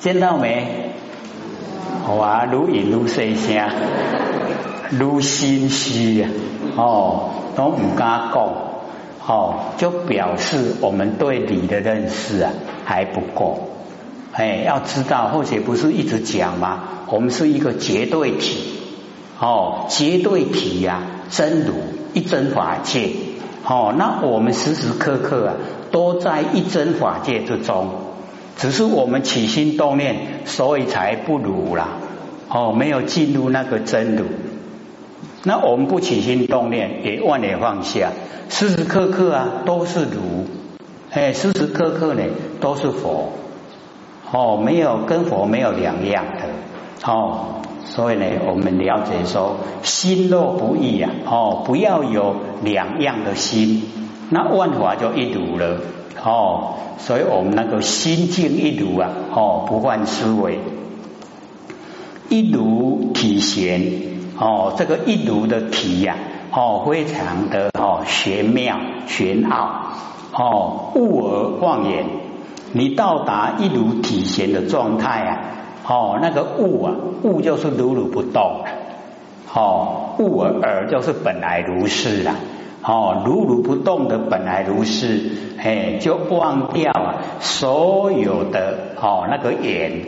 见到没？哇，愈演愈细声，愈心虚啊！哦，都唔敢讲，哦，就表示我们对理的认识啊还不够。哎，要知道，或者不是一直讲吗？我们是一个绝对体，哦，绝对体呀，真如一真法界，哦，那我们时时刻刻啊都在一真法界之中，只是我们起心动念，所以才不如啦，哦，没有进入那个真如。那我们不起心动念，也万念放下，时时刻刻啊都是如，哎，时时刻刻呢都是佛。哦，没有跟佛没有两样的哦，所以呢，我们了解说心若不异啊，哦，不要有两样的心，那万法就一如了哦，所以我们那个心境一如啊，哦，不换思维，一如体闲哦，这个一如的体呀，哦，非常的哦玄妙玄奥哦，物而忘言。你到达一如体闲的状态啊，哦，那个物啊，物就是如如不动，哦，物而而就是本来如是啊，哦，如如不动的本来如是，哎，就忘掉啊所有的哦那个眼，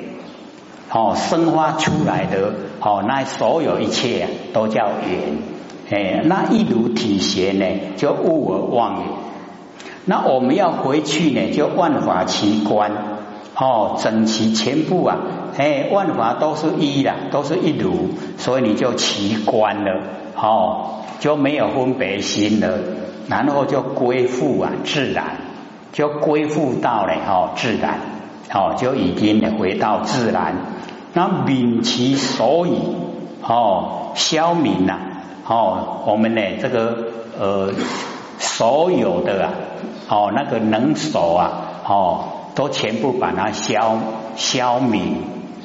哦生发出来的哦那所有一切都叫缘，哎，那一如体现呢，就物而忘也。那我们要回去呢，就万法齐观哦，整齐全部啊，哎，万法都是一啦，都是一如，所以你就齐观了哦，就没有分别心了，然后就归附啊自然，就归附到了哦自然，哦就已经回到自然，那泯其所以哦消泯呐，哦我们呢这个呃所有的啊。哦，那个能手啊，哦，都全部把它消消泯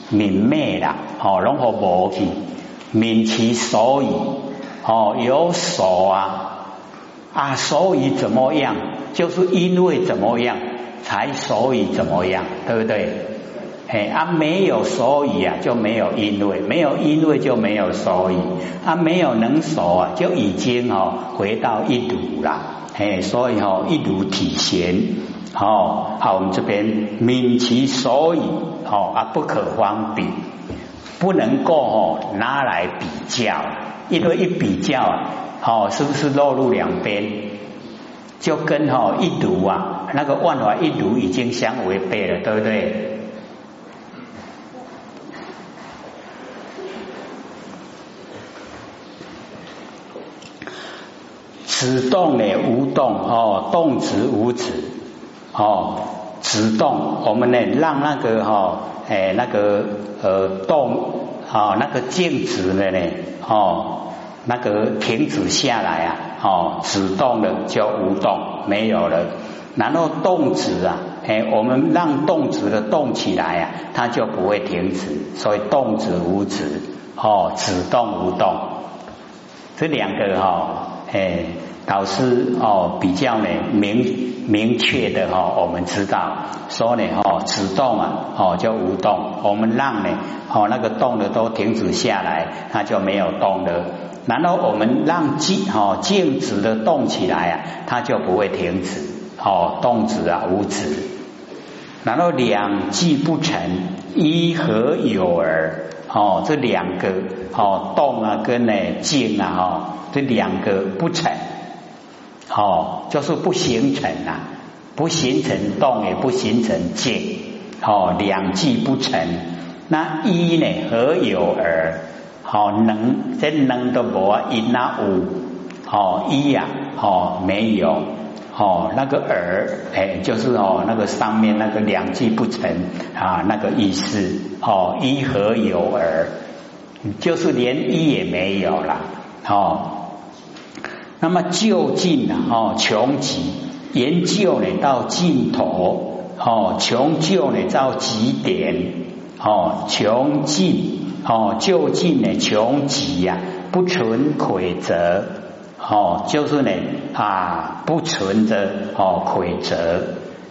泯灭了，哦，然后无去。泯其所以，哦，有手啊啊，所以怎么样？就是因为怎么样才所以怎么样，对不对？哎啊，没有所以啊，就没有因为，没有因为就没有所以，啊，没有能手啊，就已经哦回到一堵了。哎，所以哦一如体现，哦，好，我们这边泯其所以，哦啊不可方比，不能够哦拿来比较，因为一比较啊，哦是不是落入两边？就跟哈一如啊那个万法一如已经相违背了，对不对？止动呢无动哦，动止无止哦，止动我们呢让那个哈哎那个呃动哦那个静止的呢哦那个停止下来啊哦止动了就无动没有了，然后动止啊哎我们让动止的动起来啊，它就不会停止，所以动止无止哦止动无动这两个哈哎。导师哦，比较呢明明确的哈，我们知道说呢哦，止动啊哦就无动，我们让呢哦那个动的都停止下来，它就没有动了。然后我们让静哦静止的动起来啊，它就不会停止哦动止啊无止。然后两寂不成，一何有而哦这两个哦动啊跟呢静啊哦这两个不成。哦，就是不形成啊，不形成动，也不形成静，哦，两际不成。那一呢？何有而？好能，这能的无一那无，哦一呀，哦没有，哦那个而，哎，就是哦那个上面那个两际不成啊，那个意思，哦一何有而？就是连一也没有了，哦。那么就近啊，哦，穷极研究呢到尽头，哦，穷究呢到极点，哦，穷尽，哦，就近呢穷极呀，不存魁则，哦，就是呢啊，不存着哦魁则，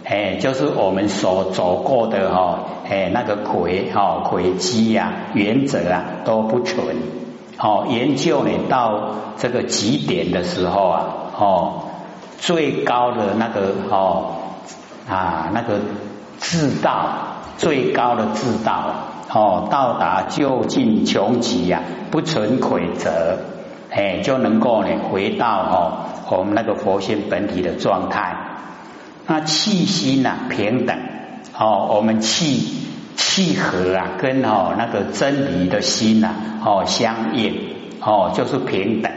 哎，就是我们所走过的哈，哎，那个轨哈轨迹呀、原则啊都不存。好，研究呢到这个极点的时候啊，哦，最高的那个哦啊那个智道，最高的智道哦，到达究竟穷极呀，不存魁则，哎，就能够呢回到哦我们那个佛性本体的状态。那气息呐平等哦，我们气契合啊，跟哦那个真理的心呐哦相应哦，就是平等。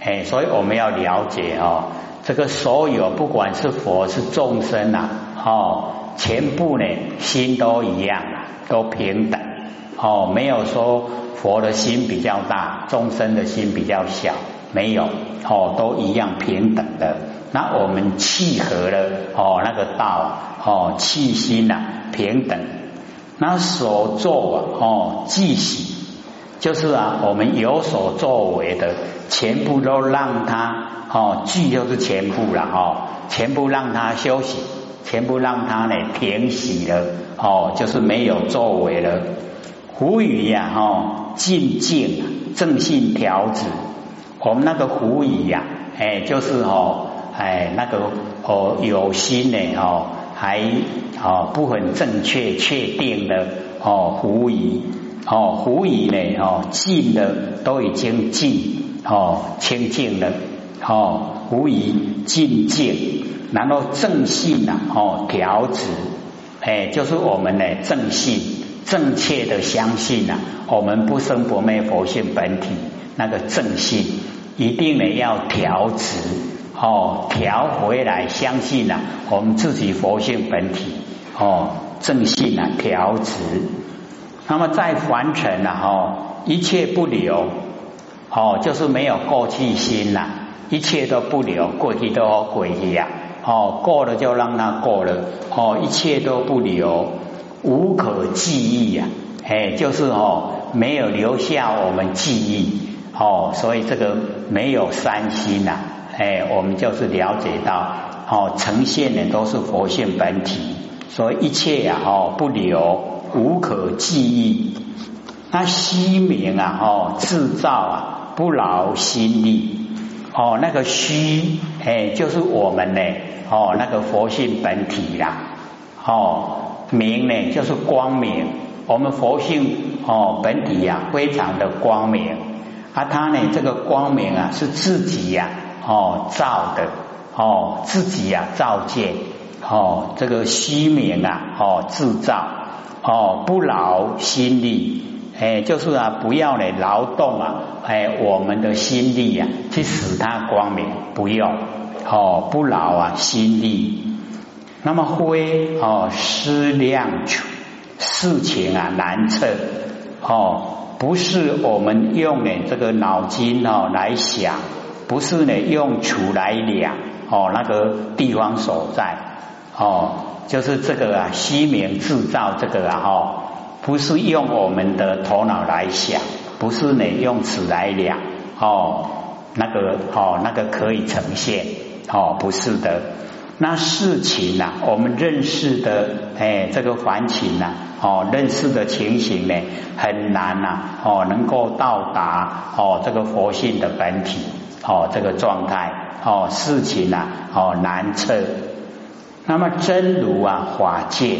哎，所以我们要了解哦，这个所有不管是佛是众生呐哦，全部呢心都一样啊，都平等。哦，没有说佛的心比较大，众生的心比较小，没有哦，都一样平等的。那我们契合了哦，那个道哦，气心呐平等，那所作啊哦，即喜，就是啊，我们有所作为的，全部都让他哦，聚就是全部了哦，全部让他休息，全部让他呢停息了哦，就是没有作为了。胡语呀哦，静静正信调子，我们那个胡语呀，哎，就是哦。哎，那个哦，有心呢哦，还哦不很正确确定的哦，狐疑哦，狐疑呢哦，净的都已经净哦，清净了哦，狐疑净净，然后正信呐哦，调止哎，就是我们呢正信正确的相信呐，我们不生不灭佛性本体那个正信，一定呢要调止。哦，调回来，相信呐，我们自己佛性本体哦，正信啊，调直。那么在凡尘呐，哦，一切不留，哦，就是没有过去心呐，一切都不留，过去都过去呀，哦，过了就让它过了，哦，一切都不留，无可记忆呀，哎，就是哦，没有留下我们记忆，哦，所以这个没有三心呐。哎，我们就是了解到，哦，呈现的都是佛性本体，所以一切呀，哦，不留，无可记忆。那虚名啊，哦，制造啊，不劳心力。哦，那个虚，哎，就是我们呢，哦，那个佛性本体啦。哦，明呢，就是光明。我们佛性哦，本体呀，非常的光明。啊，它呢，这个光明啊，是自己呀。哦，造的哦，自己呀造见哦，这个虚名啊哦，制造哦，不劳心力哎，就是啊，不要呢劳动啊哎，我们的心力呀去使它光明，不用哦，不劳啊心力。那么灰哦，思量处事情啊难测哦，不是我们用的这个脑筋哦来想。不是呢，用处来量哦，那个地方所在哦，就是这个啊，虚名制造这个啊，哦，不是用我们的头脑来想，不是呢，用尺来量哦，那个哦，那个可以呈现哦，不是的。那事情呐，我们认识的哎，这个环境呐，哦，认识的情形呢，很难呐，哦，能够到达哦，这个佛性的本体。哦，这个状态哦，事情啊哦难测。那么真如啊法界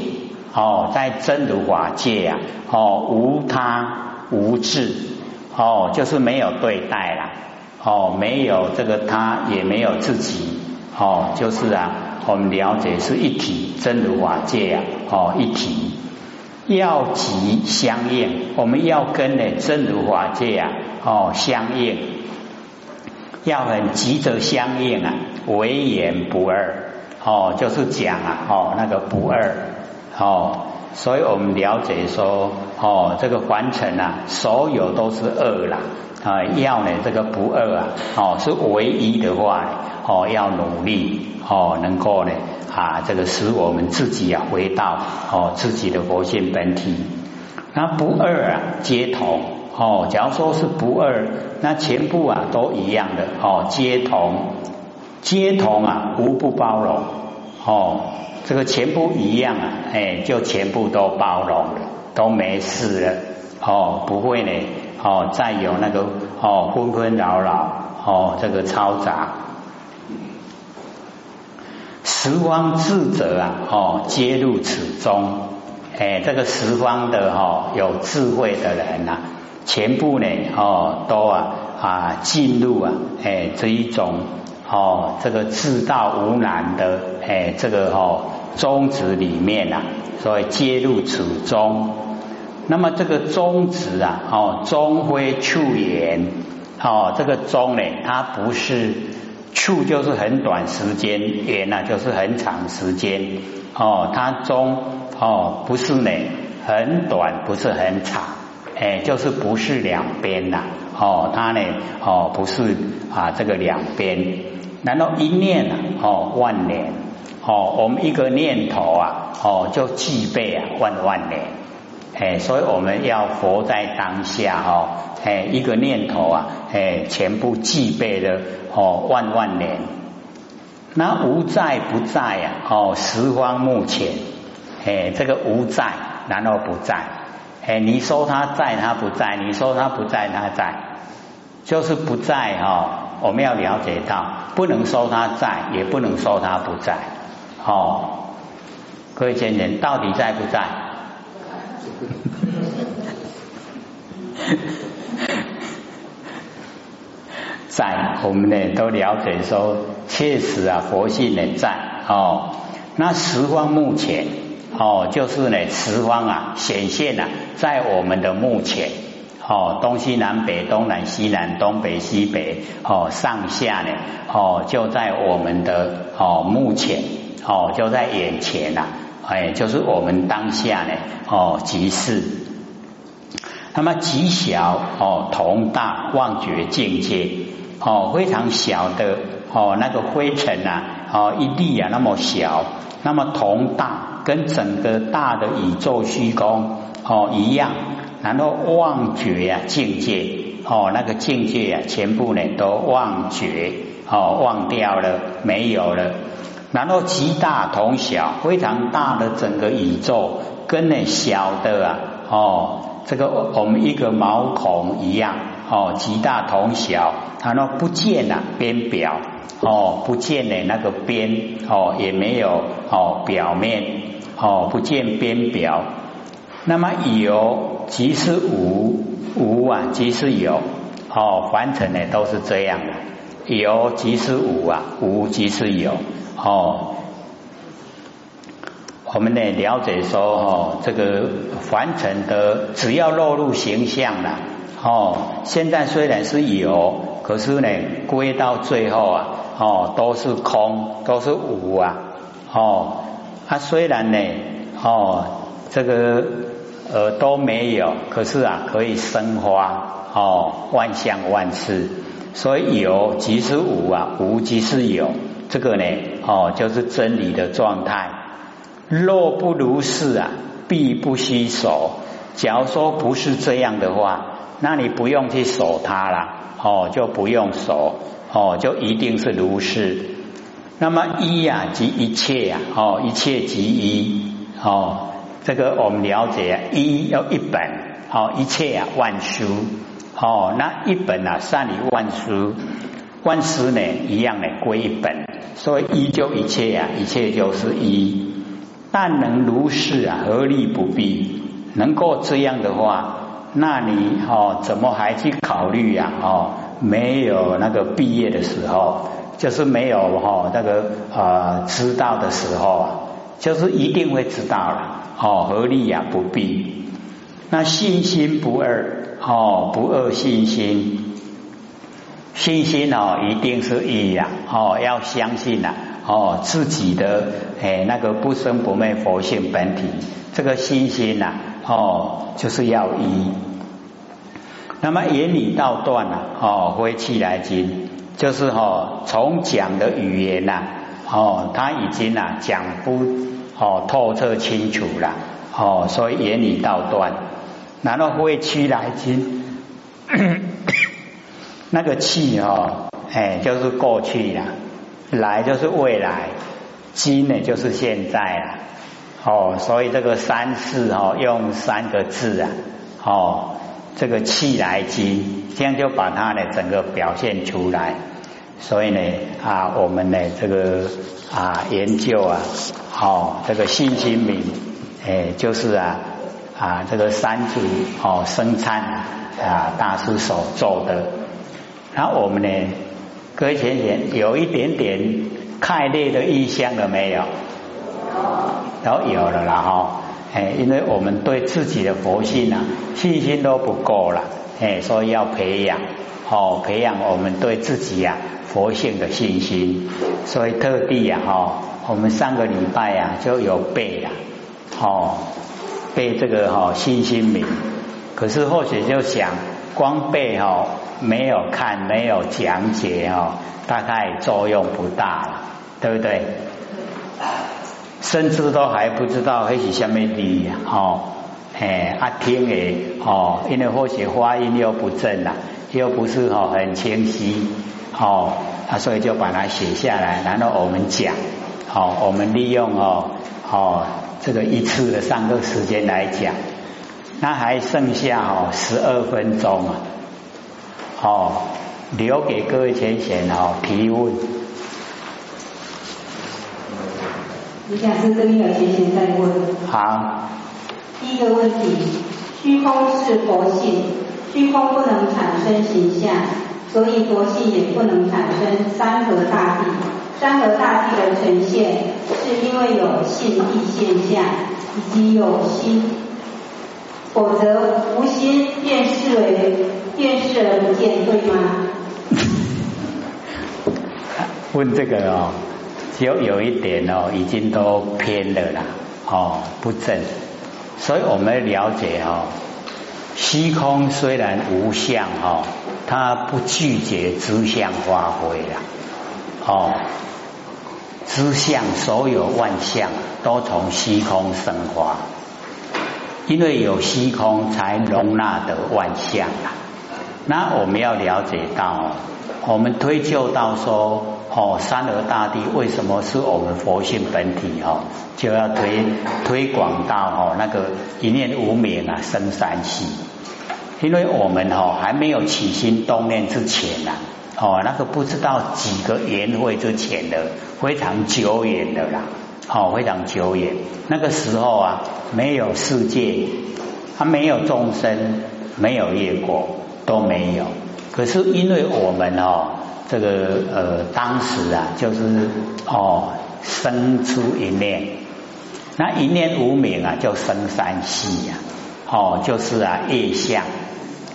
哦，在真如法界啊哦无他无智哦，就是没有对待了哦，没有这个他，也没有自己哦，就是啊，我们了解是一体真如法界啊哦一体要即相应，我们要跟呢真如法界啊哦相应。要很急着相应啊，唯言不二。哦，就是讲啊哦那个不二。哦，所以我们了解说哦这个凡尘啊，所有都是二啦。啊，要呢这个不二啊哦是唯一的话哦要努力哦能够呢啊这个使我们自己啊回到哦自己的佛性本体，那不二啊皆同。哦，假如说是不二，那全部啊都一样的哦，皆同，皆同啊，无不包容哦，这个全部一样啊，哎，就全部都包容了，都没事了，哦，不会呢，哦，再有那个哦纷纷扰扰，哦，这个嘈杂，十方智者啊，哦，皆入此中，哎，这个十方的哈有智慧的人呐，全部呢，哦，都啊啊进入啊，哎，这一种。哦，这个自道无难的，哎，这个哦宗旨里面呐，所以接入此中。那么这个宗旨啊，哦，终非处言，哦，这个中呢，它不是处就是很短时间，言呢就是很长时间，哦，它中哦不是呢很短，不是很长，哎，就是不是两边呐，哦，它呢哦不是啊这个两边。难道一念啊？哦，万年哦，我们一个念头啊，哦，就具备啊万万年。哎，所以我们要活在当下哦，哎，一个念头啊，哎，全部具备了哦万万年。那无在不在呀？哦，十方目前，哎，这个无在，然后不在？哎，你说他在，他不在；你说他不在，他在，就是不在哈。我们要了解到，不能说他在，也不能说他不在。哦，各位先生，到底在不在？在，我们呢都了解说，确实啊，佛性呢在。哦，那十方目前，哦，就是呢十方啊显现了在我们的目前。哦，东西南北，东南西南，东北西北，哦，上下呢，哦，就在我们的哦目前，哦，就在眼前呐，哎，就是我们当下呢，哦，即是。那么极小哦，同大望觉境界，哦，非常小的哦，那个灰尘呐，哦，一粒啊那么小，那么同大跟整个大的宇宙虚空哦一样。然后忘觉呀，境界哦，那个境界呀，全部呢都忘觉哦，忘掉了，没有了。然后极大同小，非常大的整个宇宙，跟那小的啊哦，这个我们一个毛孔一样哦，极大同小。然后不见了边表哦，不见了那个边哦，也没有哦表面哦，不见边表。那么有即是无，无啊即是有，哦，凡尘呢都是这样的，有即是无啊，无即是有，哦，我们呢了解说哦，这个凡尘的只要落入形象了，哦，现在虽然是有，可是呢归到最后啊，哦，都是空，都是无啊，哦，它虽然呢，哦，这个。呃，都没有，可是啊，可以生花哦，万象万事，所以有即是无啊，无即是有，这个呢，哦，就是真理的状态。若不如是啊，必不虚守。假如说不是这样的话，那你不用去守它了，哦，就不用守，哦，就一定是如是。那么一呀，即一切呀，哦，一切即一，哦。这个我们了解，一要一本，好一切啊万书，哦那一本啊善于万书，万书呢一样的归一本，所以一就一切啊，一切就是一。但能如是啊，何力不必？能够这样的话，那你哦怎么还去考虑呀？哦，没有那个毕业的时候，就是没有哈那个呃知道的时候啊，就是一定会知道了。哦，合力呀，不必。那信心不二，哦，不二信心，信心哦，一定是一呀，哦，要相信呐，哦，自己的哎那个不生不灭佛性本体，这个信心呐，哦，就是要一。那么言语道断呐，哦，回气来经，就是哦，从讲的语言呐，哦，他已经呐讲不。哦，透彻清楚了，哦，所以言语道断，然后会气来经，那个气哦，哎，就是过去了，来就是未来，今呢就是现在啊，哦，所以这个三世哦，用三个字啊，哦，这个气来今，这样就把它呢整个表现出来。所以呢啊，我们呢这个啊研究啊，哦，这个信心明，哎，就是啊啊这个三祖哦生参啊大师所做的。然后我们呢，各位前有一点点开裂的意向了没有？有，都有了啦哈。哎，因为我们对自己的佛性啊信心都不够了，哎，所以要培养哦，培养我们对自己呀佛性的信心。所以特地呀哈，我们上个礼拜呀就有背呀，哦，背这个哈信心名。可是或许就想光背哈。没有看，没有讲解哦，大概作用不大了，对不对？甚至都还不知道那是什么字哦，哎，啊听诶哦，因为或许发音又不正了，又不是哦很清晰哦，啊所以就把它写下来，然后我们讲，好，我们利用哦哦这个一次的上课时间来讲，那还剩下哦十二分钟啊。哦，留给各位先贤哦提问。你讲是这边有先贤在问。好。一个问题，虚空是佛性，虚空不能产生形象，所以佛性也不能产生山河大地。山河大地的呈现，是因为有性地现象，以及有心，否则无心便视为。便视而不见，对吗？问这个哦，就有一点哦，已经都偏了啦，哦，不正。所以我们了解哦，虚空虽然无相哦，它不拒绝知相发挥啦，哦，知相所有万象都从虚空生发，因为有虚空才容纳得万象啊。那我们要了解到，我们推究到说，哦，三河大地为什么是我们佛性本体？哦，就要推推广到哦那个一念无明啊生三系，因为我们哦还没有起心动念之前呐，哦那个不知道几个缘会之前的非常久远的啦，哦非常久远，那个时候啊没有世界，它没有众生，没有业果。都没有，可是因为我们哦，这个呃，当时啊，就是哦，生出一念，那一念无名啊，就生三系呀，哦，就是啊，业相，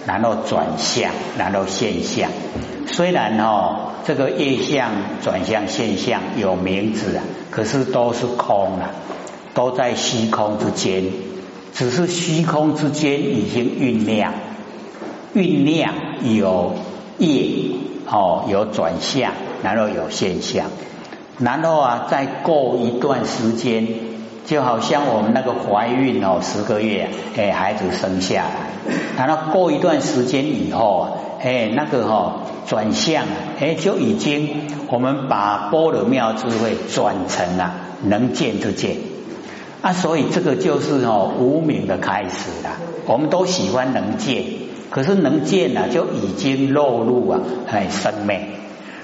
然后转向，然后现象。虽然哦，这个业相、转向、现象有名字啊，可是都是空啊，都在虚空之间，只是虚空之间已经酝酿。酝酿有业哦，有转向，然后有现象，然后啊，再过一段时间，就好像我们那个怀孕哦，十个月，哎，孩子生下来，然后过一段时间以后啊，哎，那个哈转向，哎，就已经我们把波罗妙智慧转成了能见之见啊，所以这个就是哦无名的开始了。我们都喜欢能见。可是能见呢，就已经落入啊，哎，生命。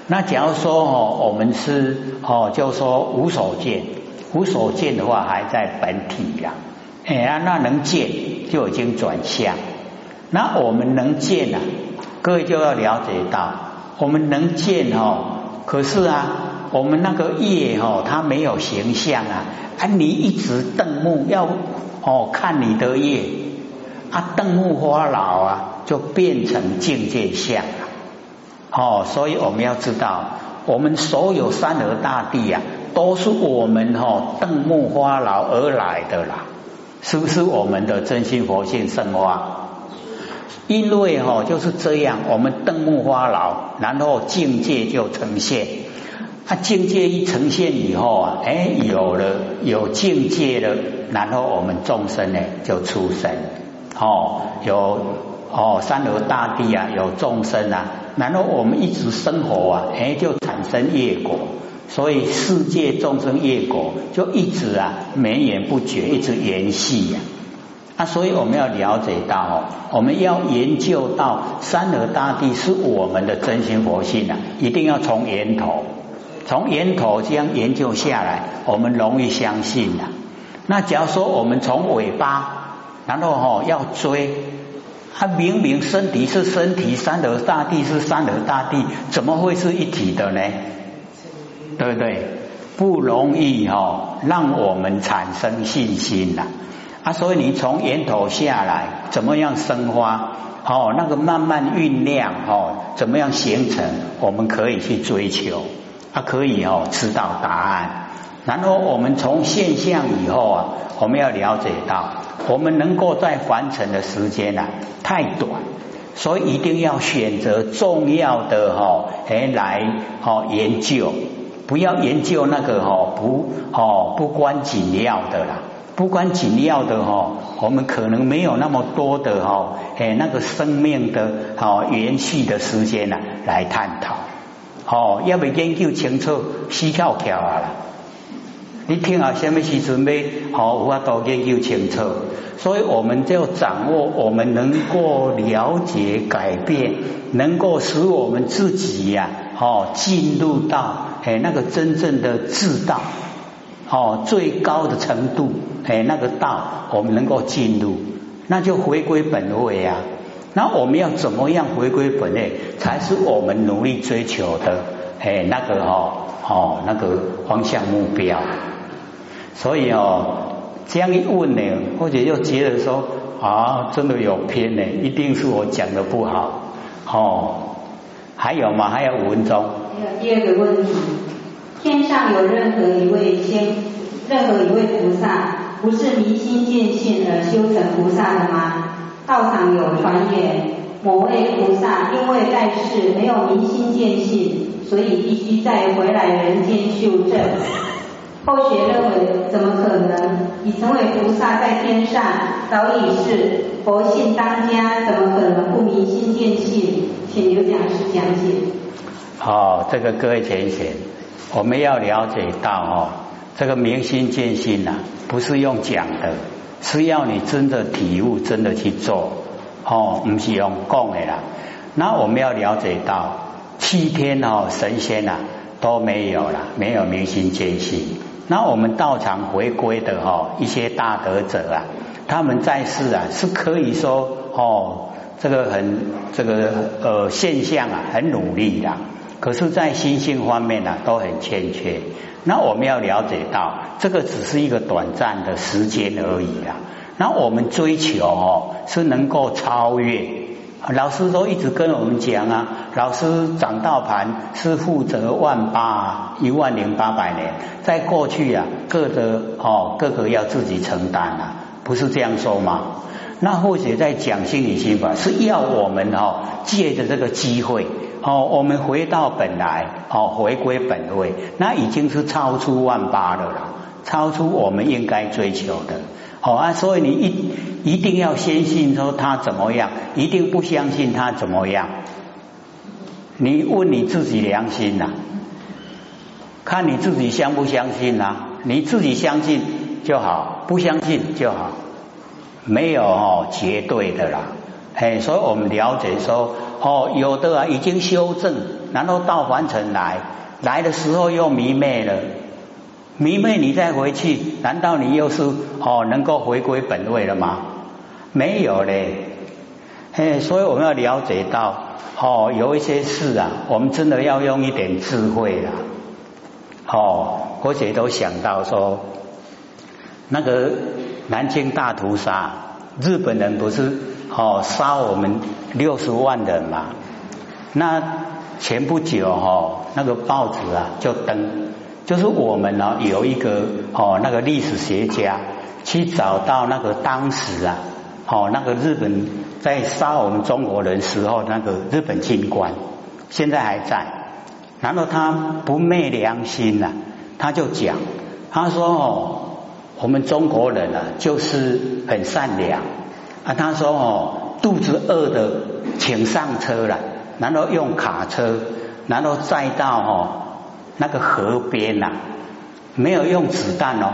那假如说哦，我们是哦，就说无所见，无所见的话还在本体呀，哎呀，那能见就已经转向。那我们能见啊，各位就要了解到，我们能见哦，可是啊，我们那个业哦，它没有形象啊，啊，你一直瞪目要哦看你的业啊，瞪目花老啊。就变成境界相了，哦，所以我们要知道，我们所有山河大地啊，都是我们哈瞪目花劳而来的啦，是不是我们的真心佛性生化？因为哈就是这样，我们瞪目花劳，然后境界就呈现，啊，境界一呈现以后啊，哎，有了有境界了，然后我们众生呢就出生，哦，有。哦，山河大地啊，有众生啊，然后我们一直生活啊，哎，就产生业果，所以世界众生业果就一直啊绵延不绝，一直延续呀。啊，所以我们要了解到哦，我们要研究到三河大地是我们的真心佛性啊，一定要从源头，从源头这样研究下来，我们容易相信的。那假如说我们从尾巴，然后哈要追，他明明身体是身体，三河大地是三河大地，怎么会是一体的呢？对不对？不容易哈，让我们产生信心呐。啊，所以你从源头下来，怎么样生花？哦，那个慢慢酝酿哦，怎么样形成？我们可以去追求，啊，可以哦，知道答案。然后我们从现象以后啊，我们要了解到，我们能够在完成的时间啊太短，所以一定要选择重要的哈，哎来哦研究。不要研究那个哈不哦不关紧要的啦，不关紧要的哈，我们可能没有那么多的哈哎那个生命的哦延续的时间呐来探讨。哦，要不研究清楚死翘翘啊啦，你听下什么时阵要好我都研究清楚，所以我们就掌握我们能够了解改变，能够使我们自己呀哦进入到。哎，那个真正的智道，哦，最高的程度，哎，那个道，我们能够进入，那就回归本位啊。那我们要怎么样回归本位，才是我们努力追求的？哎，那个哦，哦，那个方向目标。所以哦，这样一问呢，或者又觉得说啊，真的有偏呢，一定是我讲的不好。哦，还有吗？还有五分钟。第二个问题：天上有任何一位仙、任何一位菩萨，不是明心见性而修成菩萨的吗？道场有传言，某位菩萨因为在世没有明心见性，所以必须再回来人间修正。后学认为，怎么可能？已成为菩萨在天上，早已是佛性当家，怎么可能不明心见性？请刘讲师讲解。好，这个各位浅贤，我们要了解到哦，这个明心见性呐，不是用讲的，是要你真的体悟，真的去做哦，不是用讲的啦。那我们要了解到，七天哦，神仙呐都没有了，没有明心见性。那我们道场回归的哈一些大德者啊，他们在世啊是可以说哦，这个很这个呃现象啊，很努力的。可是，在心性方面呢，都很欠缺。那我们要了解到，这个只是一个短暂的时间而已啦。那我们追求哦，是能够超越。老师都一直跟我们讲啊，老师掌道盘是负责万八一万零八百年，在过去啊，各的哦，各个要自己承担啊，不是这样说吗？那或许在讲心理心法，是要我们哦，借着这个机会。哦，我们回到本来，哦，回归本位，那已经是超出万八的了，超出我们应该追求的。好啊，所以你一一定要相信说他怎么样，一定不相信他怎么样。你问你自己良心呐，看你自己相不相信呐？你自己相信就好，不相信就好，没有哦绝对的啦。哎，所以我们了解说。哦，有的啊，已经修正，然后到凡尘来，来的时候又迷昧了，迷昧你再回去，难道你又是哦能够回归本位了吗？没有嘞，嘿，所以我们要了解到，哦，有一些事啊，我们真的要用一点智慧啊，哦，或者都想到说，那个南京大屠杀，日本人不是。哦，杀我们六十万人嘛？那前不久哈，那个报纸啊就登，就是我们呢有一个哦那个历史学家去找到那个当时啊，哦那个日本在杀我们中国人时候那个日本军官，现在还在。然后他不昧良心呐，他就讲，他说哦，我们中国人啊就是很善良。啊，他说哦，肚子饿的，请上车了，然后用卡车，然后再到哦那个河边呐，没有用子弹哦，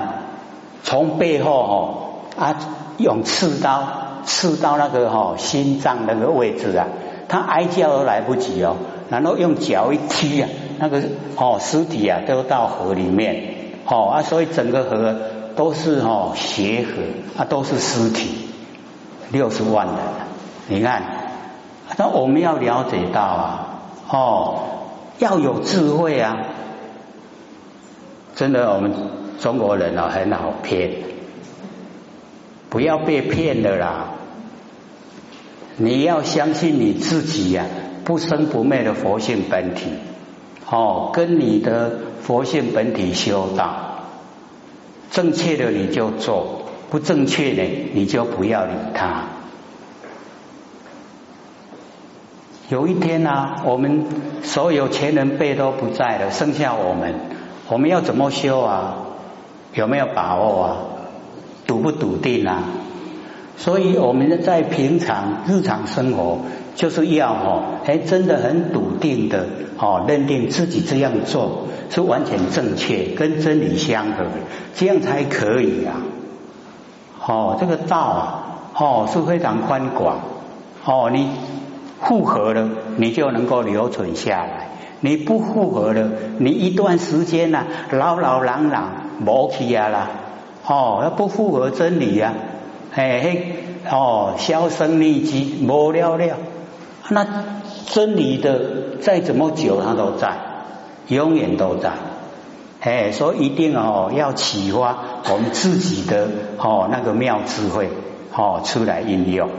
从背后哦啊用刺刀刺到那个哦心脏那个位置啊，他哀叫都来不及哦，然后用脚一踢啊，那个哦尸体啊都到河里面哦啊，所以整个河都是哦血河啊，都是尸体，六十万人，你看，那我们要了解到啊哦，要有智慧啊。真的，我们中国人哦很好骗，不要被骗了啦！你要相信你自己呀，不生不灭的佛性本体，哦，跟你的佛性本体修道，正确的你就做，不正确的你就不要理他。有一天呢，我们所有前人辈都不在了，剩下我们。我们要怎么修啊？有没有把握啊？笃不笃定啊？所以我们在平常日常生活，就是要哦，哎，真的很笃定的哦，认定自己这样做是完全正确，跟真理相合，这样才可以啊。哦，这个道啊，哦是非常宽广，哦，你复合了，你就能够留存下来。你不复合了，你一段时间呐，老老朗朗无去啊啦，哦，要不复合真理呀，嘿嘿，哦，销声匿迹，无了了，那真理的再怎么久，它都在，永远都在，哎，所以一定哦，要启发我们自己的哦那个妙智慧，哦出来应用。